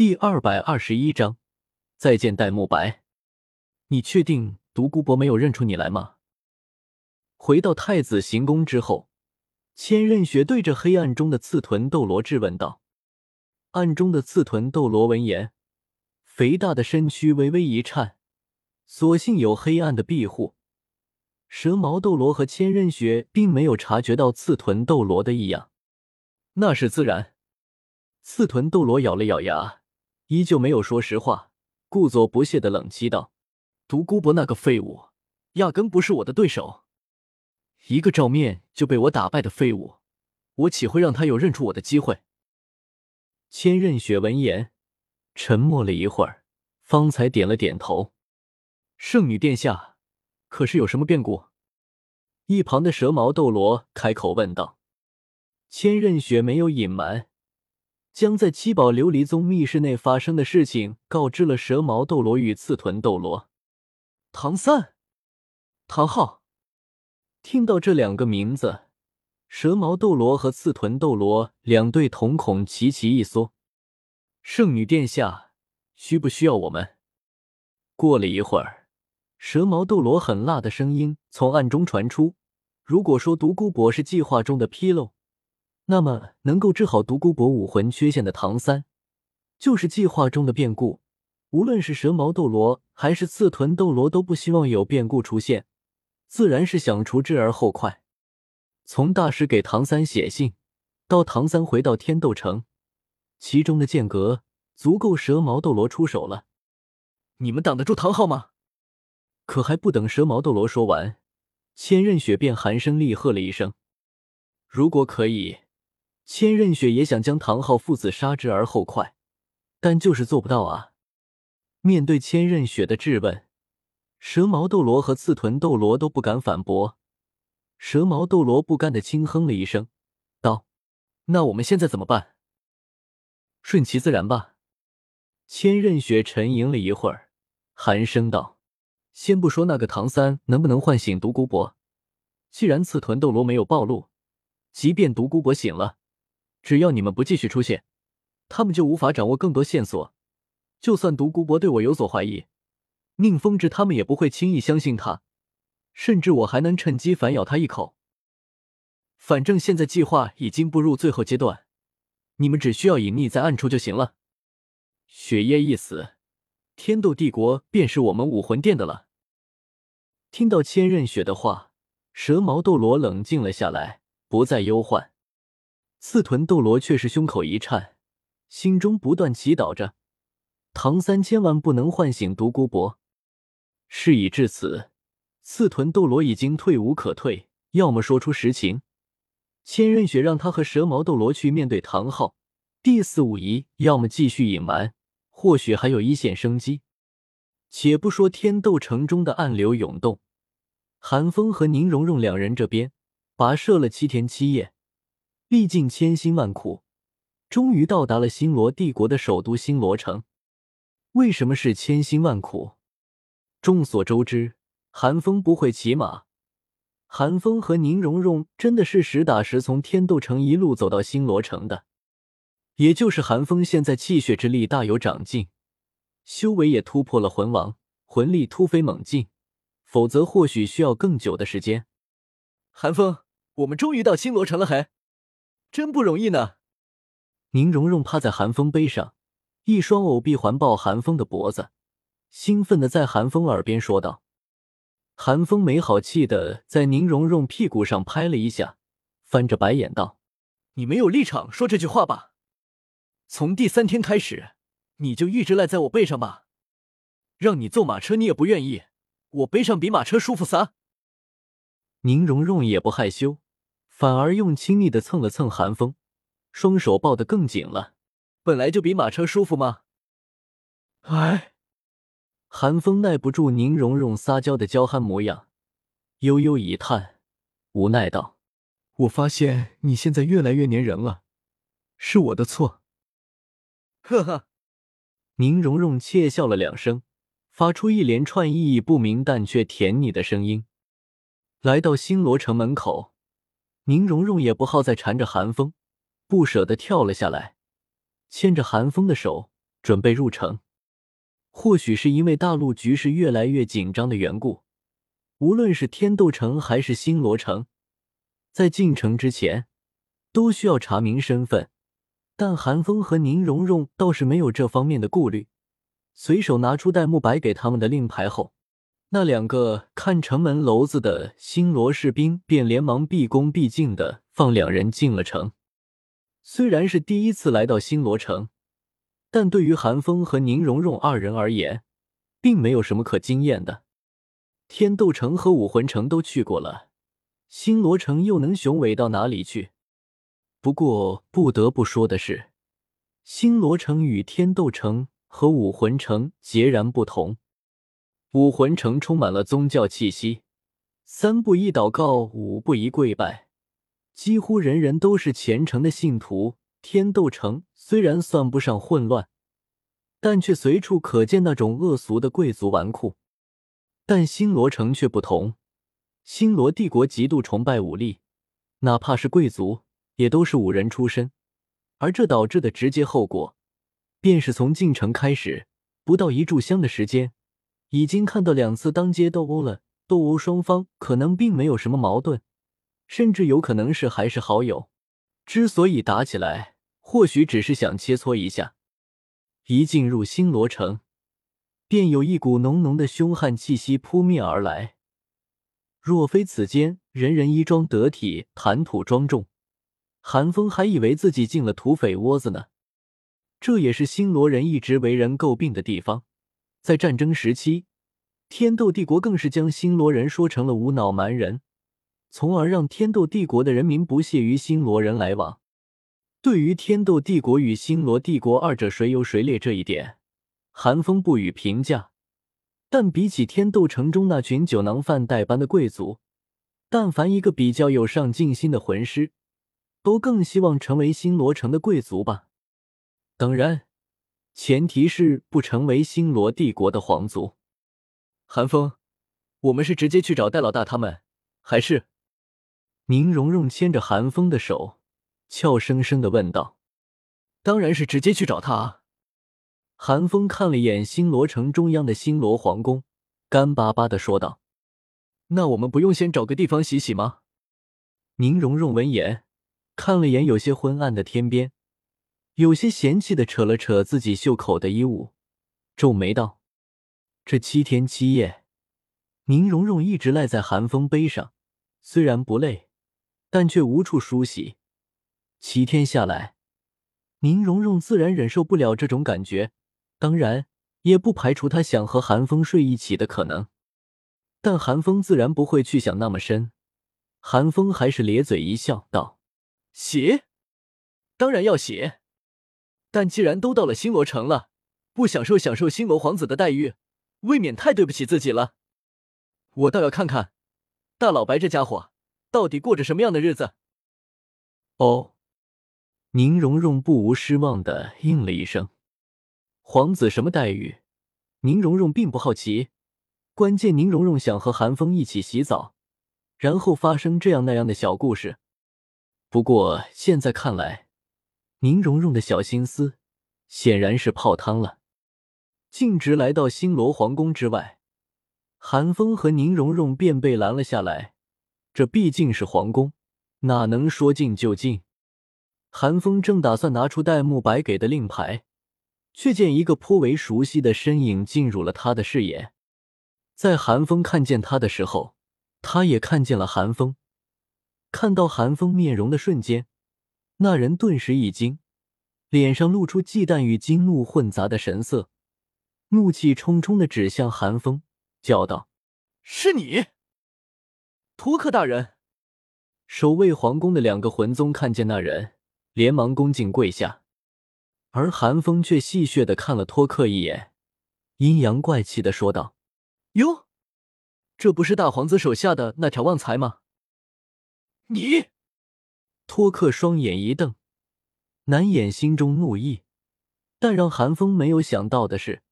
第二百二十一章，再见戴沐白。你确定独孤博没有认出你来吗？回到太子行宫之后，千仞雪对着黑暗中的刺豚斗罗质问道。暗中的刺豚斗罗闻言，肥大的身躯微微一颤，所幸有黑暗的庇护，蛇毛斗罗和千仞雪并没有察觉到刺豚斗罗的异样。那是自然。刺豚斗罗咬了咬牙。依旧没有说实话，故作不屑的冷讥道：“独孤博那个废物，压根不是我的对手。一个照面就被我打败的废物，我岂会让他有认出我的机会？”千仞雪闻言，沉默了一会儿，方才点了点头：“圣女殿下，可是有什么变故？”一旁的蛇毛斗罗开口问道。千仞雪没有隐瞒。将在七宝琉璃宗密室内发生的事情告知了蛇矛斗罗与刺豚斗罗。唐三、唐昊听到这两个名字，蛇矛斗罗和刺豚斗罗两队瞳孔齐齐一缩。圣女殿下，需不需要我们？过了一会儿，蛇矛斗罗狠辣的声音从暗中传出：“如果说独孤博是计划中的纰漏。”那么，能够治好独孤博武魂缺陷的唐三，就是计划中的变故。无论是蛇矛斗罗还是刺豚斗罗，都不希望有变故出现，自然是想除之而后快。从大师给唐三写信，到唐三回到天斗城，其中的间隔足够蛇矛斗罗出手了。你们挡得住唐昊吗？可还不等蛇矛斗罗说完，千仞雪便寒声厉喝了一声：“如果可以。”千仞雪也想将唐昊父子杀之而后快，但就是做不到啊！面对千仞雪的质问，蛇毛斗罗和刺豚斗罗都不敢反驳。蛇毛斗罗不甘的轻哼了一声，道：“那我们现在怎么办？顺其自然吧。”千仞雪沉吟了一会儿，寒声道：“先不说那个唐三能不能唤醒独孤博，既然刺豚斗罗没有暴露，即便独孤博醒了。”只要你们不继续出现，他们就无法掌握更多线索。就算独孤博对我有所怀疑，宁风致他们也不会轻易相信他。甚至我还能趁机反咬他一口。反正现在计划已经步入最后阶段，你们只需要隐匿在暗处就行了。雪夜一死，天斗帝国便是我们武魂殿的了。听到千仞雪的话，蛇毛斗罗冷静了下来，不再忧患。刺豚斗罗却是胸口一颤，心中不断祈祷着：唐三千万不能唤醒独孤博。事已至此，刺豚斗罗已经退无可退，要么说出实情，千仞雪让他和蛇矛斗罗去面对唐昊，第四武仪；要么继续隐瞒，或许还有一线生机。且不说天斗城中的暗流涌动，韩风和宁荣荣两人这边跋涉了七天七夜。历尽千辛万苦，终于到达了星罗帝国的首都星罗城。为什么是千辛万苦？众所周知，韩风不会骑马。韩风和宁荣荣真的是实打实从天斗城一路走到星罗城的。也就是韩风现在气血之力大有长进，修为也突破了魂王，魂力突飞猛进。否则或许需要更久的时间。韩风，我们终于到星罗城了，还。真不容易呢。宁荣荣趴在寒风背上，一双藕臂环抱寒风的脖子，兴奋的在寒风耳边说道。寒风没好气的在宁荣荣屁股上拍了一下，翻着白眼道：“你没有立场说这句话吧？从第三天开始，你就一直赖在我背上吧？让你坐马车你也不愿意，我背上比马车舒服撒。”宁荣荣也不害羞。反而用亲昵的蹭了蹭寒风，双手抱得更紧了。本来就比马车舒服吗？哎，寒风耐不住宁荣荣撒娇的娇憨模样，悠悠一叹，无奈道：“我发现你现在越来越粘人了，是我的错。”呵呵，宁荣荣窃笑了两声，发出一连串意义不明但却甜腻的声音，来到星罗城门口。宁荣荣也不好再缠着韩风，不舍得跳了下来，牵着韩风的手，准备入城。或许是因为大陆局势越来越紧张的缘故，无论是天斗城还是星罗城，在进城之前都需要查明身份。但韩风和宁荣荣倒是没有这方面的顾虑，随手拿出戴沐白给他们的令牌后，那两个看城门楼子的星罗士兵便连忙毕恭毕敬的放两人进了城。虽然是第一次来到星罗城。但对于韩风和宁荣荣二人而言，并没有什么可惊艳的。天斗城和武魂城都去过了，星罗城又能雄伟到哪里去？不过不得不说的是，星罗城与天斗城和武魂城截然不同。武魂城充满了宗教气息，三步一祷告，五步一跪拜，几乎人人都是虔诚的信徒。天斗城虽然算不上混乱，但却随处可见那种恶俗的贵族纨绔。但星罗城却不同，星罗帝国极度崇拜武力，哪怕是贵族也都是武人出身。而这导致的直接后果，便是从进城开始不到一炷香的时间，已经看到两次当街斗殴了。斗殴双方可能并没有什么矛盾，甚至有可能是还是好友。之所以打起来，或许只是想切磋一下。一进入星罗城，便有一股浓浓的凶悍气息扑面而来。若非此间人人衣装得体、谈吐庄重，韩风还以为自己进了土匪窝子呢。这也是星罗人一直为人诟病的地方。在战争时期，天斗帝国更是将星罗人说成了无脑蛮人。从而让天斗帝国的人民不屑于星罗人来往。对于天斗帝国与星罗帝国二者谁优谁劣这一点，韩风不予评价。但比起天斗城中那群酒囊饭袋般的贵族，但凡一个比较有上进心的魂师，都更希望成为星罗城的贵族吧。当然，前提是不成为星罗帝国的皇族。韩风，我们是直接去找戴老大他们，还是？宁荣荣牵着韩风的手，俏生生的问道：“当然是直接去找他啊！”韩风看了眼星罗城中央的星罗皇宫，干巴巴的说道：“那我们不用先找个地方洗洗吗？”宁荣荣闻言，看了眼有些昏暗的天边，有些嫌弃的扯了扯自己袖口的衣物，皱眉道：“这七天七夜，宁荣荣一直赖在寒风背上，虽然不累。”但却无处梳洗，七天下来，宁荣荣自然忍受不了这种感觉，当然也不排除他想和寒风睡一起的可能，但寒风自然不会去想那么深。寒风还是咧嘴一笑，道：“洗，当然要洗，但既然都到了星罗城了，不享受享受星罗皇子的待遇，未免太对不起自己了。我倒要看看大老白这家伙。”到底过着什么样的日子？哦，宁荣荣不无失望的应了一声。皇子什么待遇？宁荣荣并不好奇，关键宁荣荣想和韩风一起洗澡，然后发生这样那样的小故事。不过现在看来，宁荣荣的小心思显然是泡汤了。径直来到星罗皇宫之外，韩风和宁荣荣便被拦了下来。这毕竟是皇宫，哪能说进就进？韩风正打算拿出戴沐白给的令牌，却见一个颇为熟悉的身影进入了他的视野。在韩风看见他的时候，他也看见了韩风。看到韩风面容的瞬间，那人顿时一惊，脸上露出忌惮与惊怒混杂的神色，怒气冲冲的指向韩风，叫道：“是你！”托克大人，守卫皇宫的两个魂宗看见那人，连忙恭敬跪下，而韩风却戏谑的看了托克一眼，阴阳怪气的说道：“哟，这不是大皇子手下的那条旺财吗？”你，托克双眼一瞪，难掩心中怒意，但让韩风没有想到的是，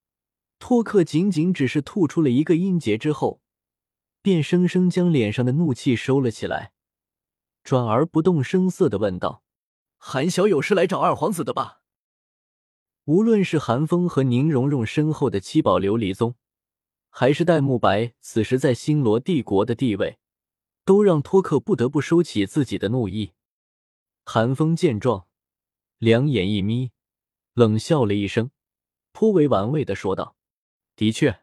托克仅仅只是吐出了一个音节之后。便生生将脸上的怒气收了起来，转而不动声色的问道：“韩小友是来找二皇子的吧？”无论是韩风和宁荣荣身后的七宝琉璃宗，还是戴沐白此时在星罗帝国的地位，都让托克不得不收起自己的怒意。韩风见状，两眼一眯，冷笑了一声，颇为玩味的说道：“的确，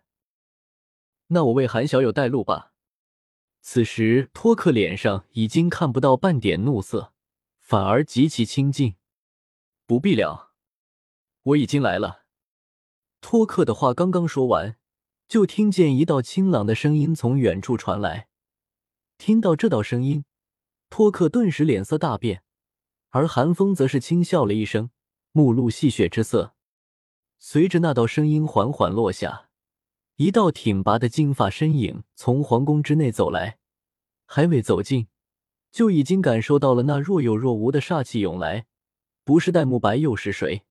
那我为韩小友带路吧。”此时，托克脸上已经看不到半点怒色，反而极其清静。不必了，我已经来了。托克的话刚刚说完，就听见一道清朗的声音从远处传来。听到这道声音，托克顿时脸色大变，而韩风则是轻笑了一声，目露戏谑之色。随着那道声音缓缓落下。一道挺拔的金发身影从皇宫之内走来，还未走近，就已经感受到了那若有若无的煞气涌来。不是戴沐白又是谁？